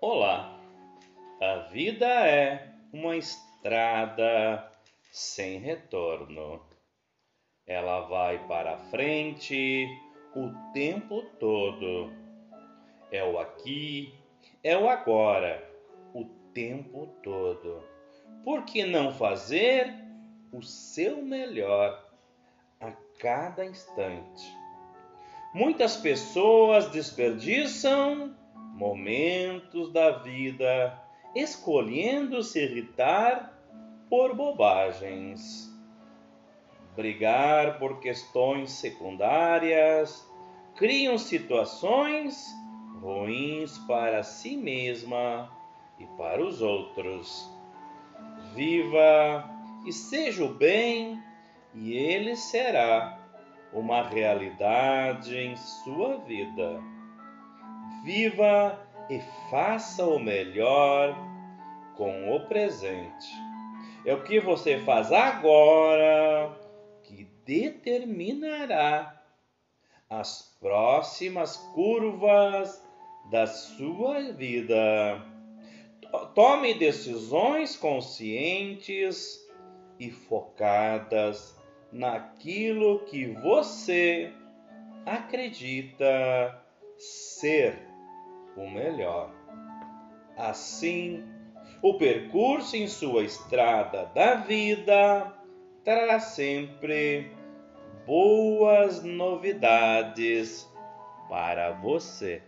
Olá! A vida é uma estrada sem retorno. Ela vai para frente o tempo todo. É o aqui, é o agora, o tempo todo. Por que não fazer o seu melhor a cada instante? Muitas pessoas desperdiçam momentos da vida escolhendo se irritar por bobagens, brigar por questões secundárias, criam situações ruins para si mesma e para os outros. Viva e seja o bem, e ele será uma realidade em sua vida viva e faça o melhor com o presente. É o que você faz agora que determinará as próximas curvas da sua vida. Tome decisões conscientes e focadas naquilo que você acredita ser o melhor. Assim, o percurso em sua estrada da vida trará sempre boas novidades para você.